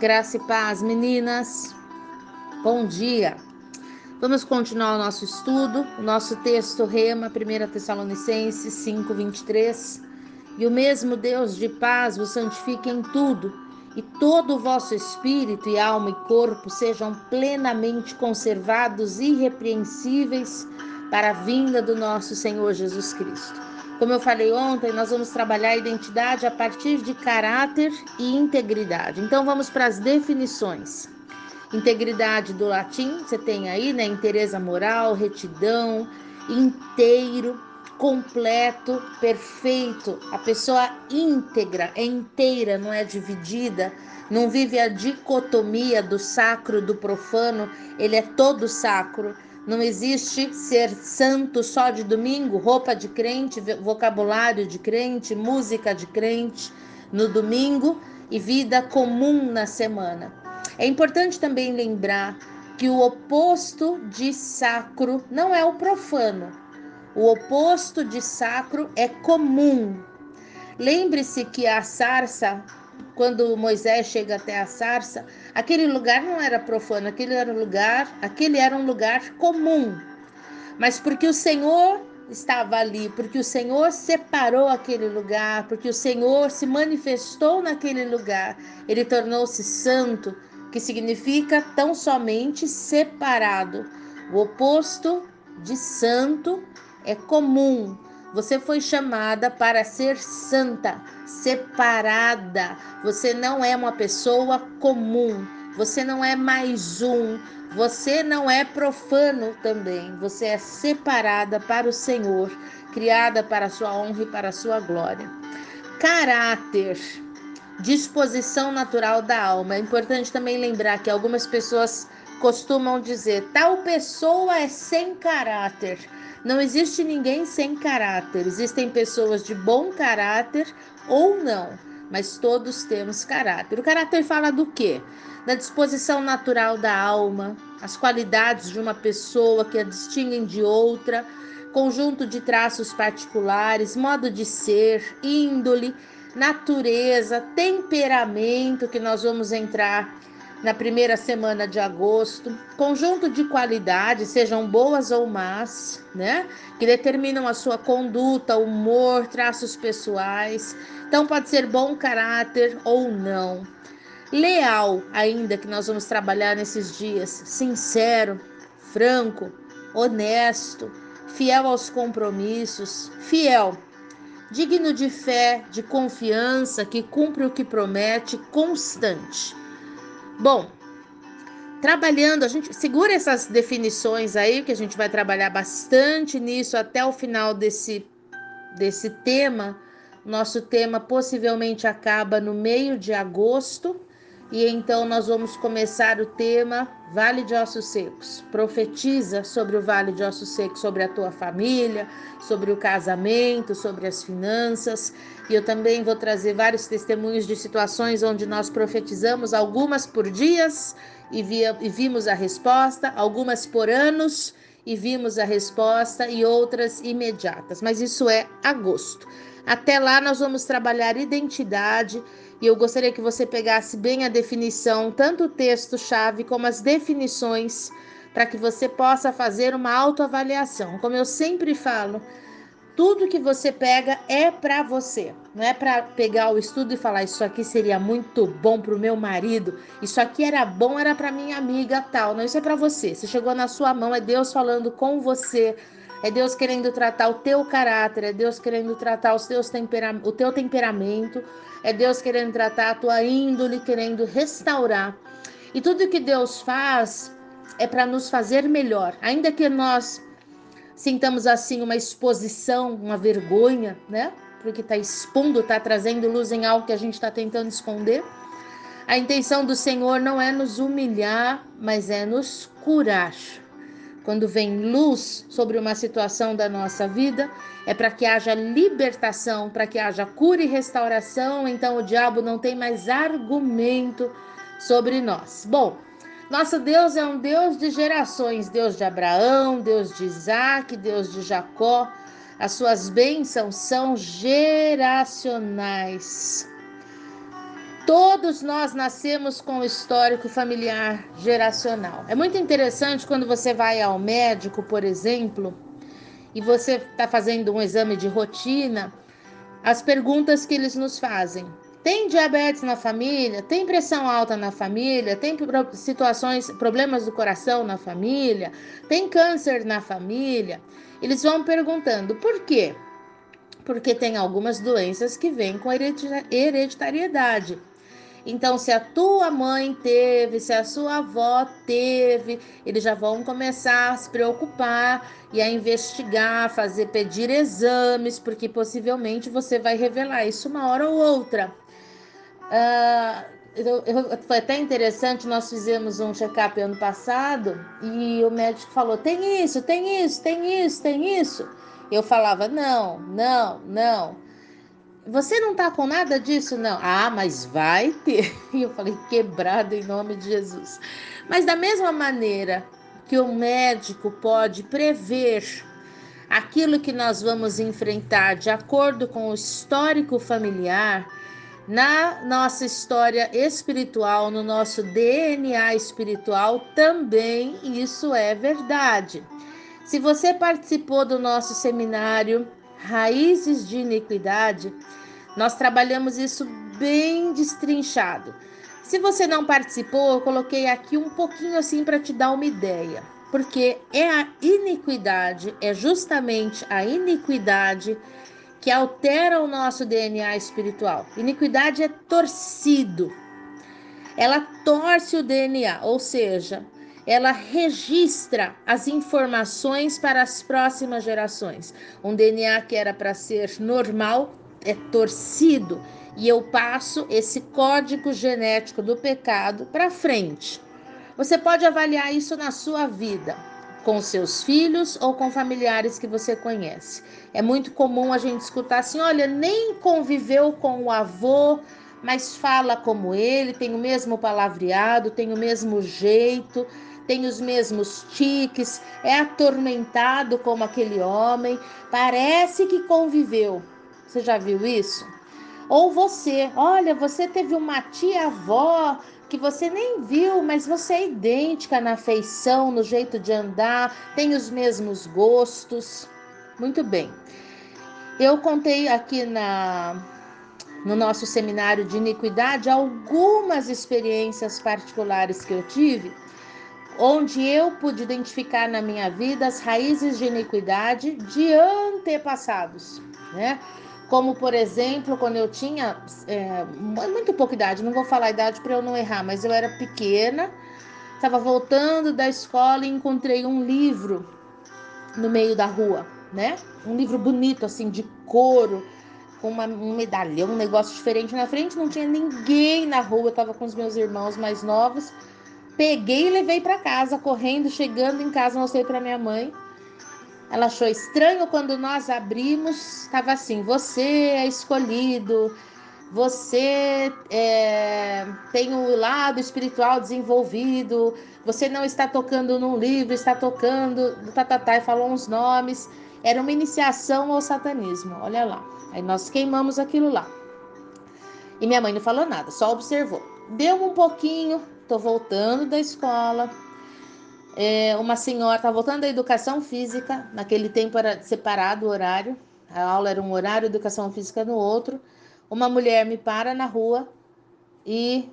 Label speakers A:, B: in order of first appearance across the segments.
A: Graça e paz, meninas. Bom dia. Vamos continuar o nosso estudo. O nosso texto rema 1 Tessalonicenses 5, 23. E o mesmo Deus de paz vos santifique em tudo, e todo o vosso espírito e alma e corpo sejam plenamente conservados irrepreensíveis para a vinda do nosso Senhor Jesus Cristo. Como eu falei ontem, nós vamos trabalhar a identidade a partir de caráter e integridade. Então vamos para as definições. Integridade do latim, você tem aí, né? Interesa moral, retidão, inteiro, completo, perfeito. A pessoa íntegra, é inteira, não é dividida, não vive a dicotomia do sacro do profano, ele é todo sacro não existe ser santo só de domingo, roupa de crente, vocabulário de crente, música de crente no domingo e vida comum na semana. É importante também lembrar que o oposto de sacro não é o profano. O oposto de sacro é comum. Lembre-se que a sarça quando Moisés chega até a sarça, aquele lugar não era profano, aquele era um lugar, aquele era um lugar comum. Mas porque o Senhor estava ali, porque o Senhor separou aquele lugar, porque o Senhor se manifestou naquele lugar, ele tornou-se santo, que significa tão somente separado. O oposto de santo é comum. Você foi chamada para ser santa, separada. Você não é uma pessoa comum. Você não é mais um. Você não é profano também. Você é separada para o Senhor, criada para a sua honra e para a sua glória. Caráter, disposição natural da alma. É importante também lembrar que algumas pessoas costumam dizer: tal pessoa é sem caráter. Não existe ninguém sem caráter. Existem pessoas de bom caráter ou não, mas todos temos caráter. O caráter fala do quê? Da disposição natural da alma, as qualidades de uma pessoa que a distinguem de outra, conjunto de traços particulares, modo de ser, índole, natureza, temperamento, que nós vamos entrar na primeira semana de agosto, conjunto de qualidades, sejam boas ou más, né? Que determinam a sua conduta, humor, traços pessoais. Então pode ser bom caráter ou não. Leal, ainda que nós vamos trabalhar nesses dias, sincero, franco, honesto, fiel aos compromissos, fiel, digno de fé, de confiança, que cumpre o que promete, constante. Bom, trabalhando, a gente segura essas definições aí, que a gente vai trabalhar bastante nisso até o final desse, desse tema. Nosso tema possivelmente acaba no meio de agosto, e então nós vamos começar o tema Vale de Ossos Secos. Profetiza sobre o Vale de Ossos Secos, sobre a tua família, sobre o casamento, sobre as finanças. E eu também vou trazer vários testemunhos de situações onde nós profetizamos, algumas por dias e, via, e vimos a resposta, algumas por anos e vimos a resposta, e outras imediatas. Mas isso é agosto. Até lá nós vamos trabalhar identidade e eu gostaria que você pegasse bem a definição, tanto o texto-chave como as definições, para que você possa fazer uma autoavaliação. Como eu sempre falo, tudo que você pega é para você. Não é para pegar o estudo e falar isso aqui seria muito bom para o meu marido, isso aqui era bom, era para minha amiga tal. Não, isso é para você. Se chegou na sua mão, é Deus falando com você. É Deus querendo tratar o teu caráter, é Deus querendo tratar os teus tempera o teu temperamento, é Deus querendo tratar a tua índole, querendo restaurar. E tudo que Deus faz é para nos fazer melhor. Ainda que nós sintamos assim uma exposição, uma vergonha, né? Porque está expondo, está trazendo luz em algo que a gente está tentando esconder. A intenção do Senhor não é nos humilhar, mas é nos curar. Quando vem luz sobre uma situação da nossa vida, é para que haja libertação, para que haja cura e restauração, então o diabo não tem mais argumento sobre nós. Bom, nosso Deus é um Deus de gerações, Deus de Abraão, Deus de Isaac, Deus de Jacó. As suas bênçãos são geracionais. Todos nós nascemos com histórico familiar geracional. É muito interessante quando você vai ao médico, por exemplo, e você está fazendo um exame de rotina, as perguntas que eles nos fazem. Tem diabetes na família? Tem pressão alta na família? Tem situações, problemas do coração na família? Tem câncer na família? Eles vão perguntando por quê? Porque tem algumas doenças que vêm com hereditariedade. Então, se a tua mãe teve, se a sua avó teve, eles já vão começar a se preocupar e a investigar, fazer pedir exames, porque possivelmente você vai revelar isso uma hora ou outra. Uh, eu, eu, foi até interessante, nós fizemos um check-up ano passado e o médico falou: tem isso, tem isso, tem isso, tem isso. Eu falava: não, não, não. Você não tá com nada disso? Não. Ah, mas vai ter. E eu falei, quebrado em nome de Jesus. Mas da mesma maneira que o médico pode prever aquilo que nós vamos enfrentar de acordo com o histórico familiar, na nossa história espiritual, no nosso DNA espiritual, também isso é verdade. Se você participou do nosso seminário Raízes de Iniquidade, nós trabalhamos isso bem destrinchado. Se você não participou, eu coloquei aqui um pouquinho assim para te dar uma ideia, porque é a iniquidade, é justamente a iniquidade que altera o nosso DNA espiritual. Iniquidade é torcido. Ela torce o DNA, ou seja, ela registra as informações para as próximas gerações. Um DNA que era para ser normal é torcido e eu passo esse código genético do pecado para frente. Você pode avaliar isso na sua vida, com seus filhos ou com familiares que você conhece. É muito comum a gente escutar assim: olha, nem conviveu com o avô, mas fala como ele, tem o mesmo palavreado, tem o mesmo jeito, tem os mesmos tiques, é atormentado como aquele homem, parece que conviveu, você já viu isso? Ou você, olha, você teve uma tia-avó que você nem viu, mas você é idêntica na feição, no jeito de andar, tem os mesmos gostos. Muito bem. Eu contei aqui na no nosso seminário de iniquidade algumas experiências particulares que eu tive, onde eu pude identificar na minha vida as raízes de iniquidade de antepassados, né? Como, por exemplo, quando eu tinha é, muito pouca idade, não vou falar a idade para eu não errar, mas eu era pequena, estava voltando da escola e encontrei um livro no meio da rua, né? Um livro bonito, assim, de couro, com uma, um medalhão, um negócio diferente na frente, não tinha ninguém na rua, eu estava com os meus irmãos mais novos. Peguei e levei para casa, correndo, chegando em casa, mostrei para minha mãe. Ela achou estranho quando nós abrimos, estava assim: você é escolhido, você é, tem o lado espiritual desenvolvido, você não está tocando num livro, está tocando, tá, tá, tá, e falou uns nomes. Era uma iniciação ao satanismo, olha lá. Aí nós queimamos aquilo lá. E minha mãe não falou nada, só observou. Deu um pouquinho, tô voltando da escola, é, uma senhora estava voltando da educação física, naquele tempo era separado o horário, a aula era um horário, educação física no outro. Uma mulher me para na rua e,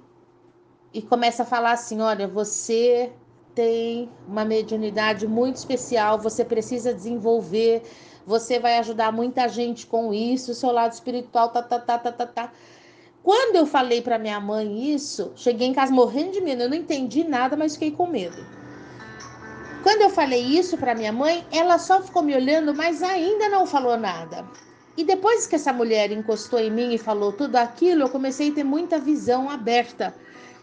A: e começa a falar assim: Olha, você tem uma mediunidade muito especial, você precisa desenvolver, você vai ajudar muita gente com isso, seu lado espiritual, tá, tá, tá, tá, tá, tá. Quando eu falei para minha mãe isso, cheguei em casa morrendo de medo, eu não entendi nada, mas fiquei com medo. Quando eu falei isso para minha mãe, ela só ficou me olhando, mas ainda não falou nada. E depois que essa mulher encostou em mim e falou tudo aquilo, eu comecei a ter muita visão aberta,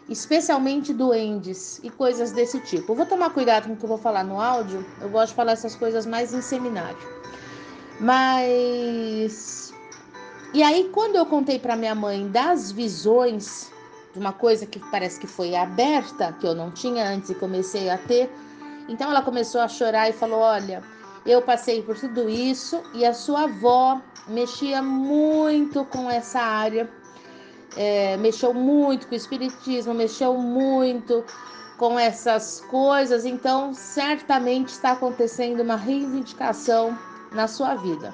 A: especialmente duendes e coisas desse tipo. Eu vou tomar cuidado com o que eu vou falar no áudio, eu gosto de falar essas coisas mais em seminário. Mas. E aí, quando eu contei para minha mãe das visões, de uma coisa que parece que foi aberta, que eu não tinha antes e comecei a ter, então ela começou a chorar e falou: Olha, eu passei por tudo isso e a sua avó mexia muito com essa área. é, mexeu muito com o espiritismo, mexeu muito com essas coisas, então certamente está acontecendo uma reivindicação na sua vida.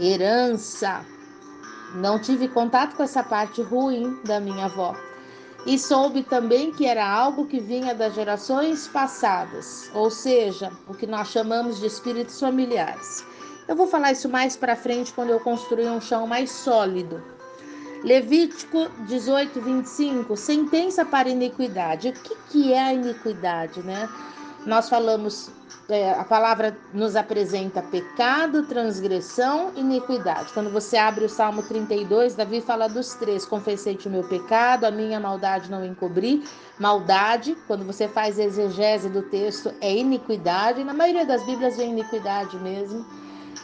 A: Herança. Não tive contato com essa parte ruim da minha avó. E soube também que era algo que vinha das gerações passadas, ou seja, o que nós chamamos de espíritos familiares. Eu vou falar isso mais para frente quando eu construir um chão mais sólido. Levítico 18, 25, sentença para iniquidade. O que, que é a iniquidade, né? Nós falamos, é, a palavra nos apresenta pecado, transgressão, iniquidade. Quando você abre o Salmo 32, Davi fala dos três: confessei-te o meu pecado, a minha maldade não encobri. Maldade, quando você faz exegese do texto, é iniquidade. Na maioria das Bíblias vem iniquidade mesmo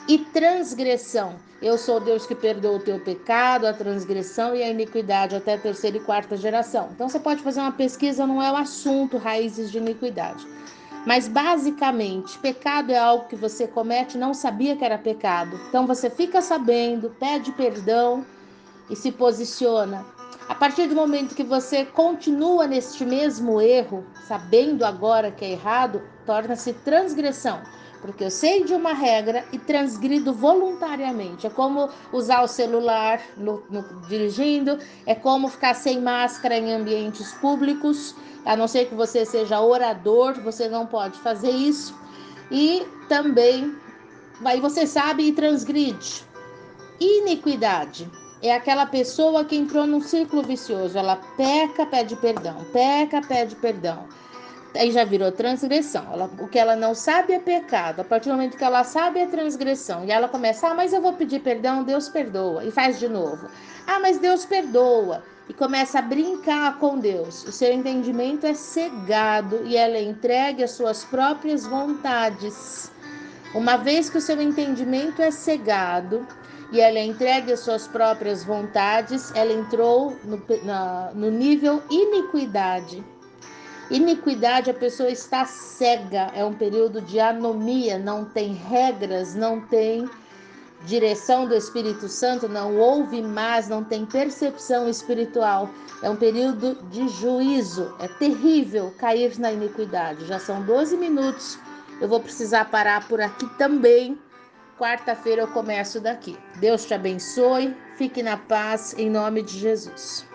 A: e transgressão. Eu sou Deus que perdoa o teu pecado, a transgressão e a iniquidade até a terceira e quarta geração. Então você pode fazer uma pesquisa, não é o assunto raízes de iniquidade. Mas basicamente, pecado é algo que você comete, não sabia que era pecado. Então você fica sabendo, pede perdão e se posiciona. A partir do momento que você continua neste mesmo erro, sabendo agora que é errado, torna-se transgressão porque eu sei de uma regra e transgrido voluntariamente. É como usar o celular no, no, dirigindo, é como ficar sem máscara em ambientes públicos, a não ser que você seja orador, você não pode fazer isso. E também, aí você sabe e transgride. Iniquidade é aquela pessoa que entrou num ciclo vicioso. Ela peca, pede perdão, peca, pede perdão aí já virou transgressão. Ela, o que ela não sabe é pecado. A partir do momento que ela sabe é transgressão. E ela começa, ah, mas eu vou pedir perdão, Deus perdoa. E faz de novo. Ah, mas Deus perdoa. E começa a brincar com Deus. O seu entendimento é cegado e ela é entregue às suas próprias vontades. Uma vez que o seu entendimento é cegado e ela é entregue às suas próprias vontades, ela entrou no, na, no nível iniquidade. Iniquidade, a pessoa está cega, é um período de anomia, não tem regras, não tem direção do Espírito Santo, não ouve mais, não tem percepção espiritual. É um período de juízo, é terrível cair na iniquidade. Já são 12 minutos, eu vou precisar parar por aqui também. Quarta-feira eu começo daqui. Deus te abençoe, fique na paz, em nome de Jesus.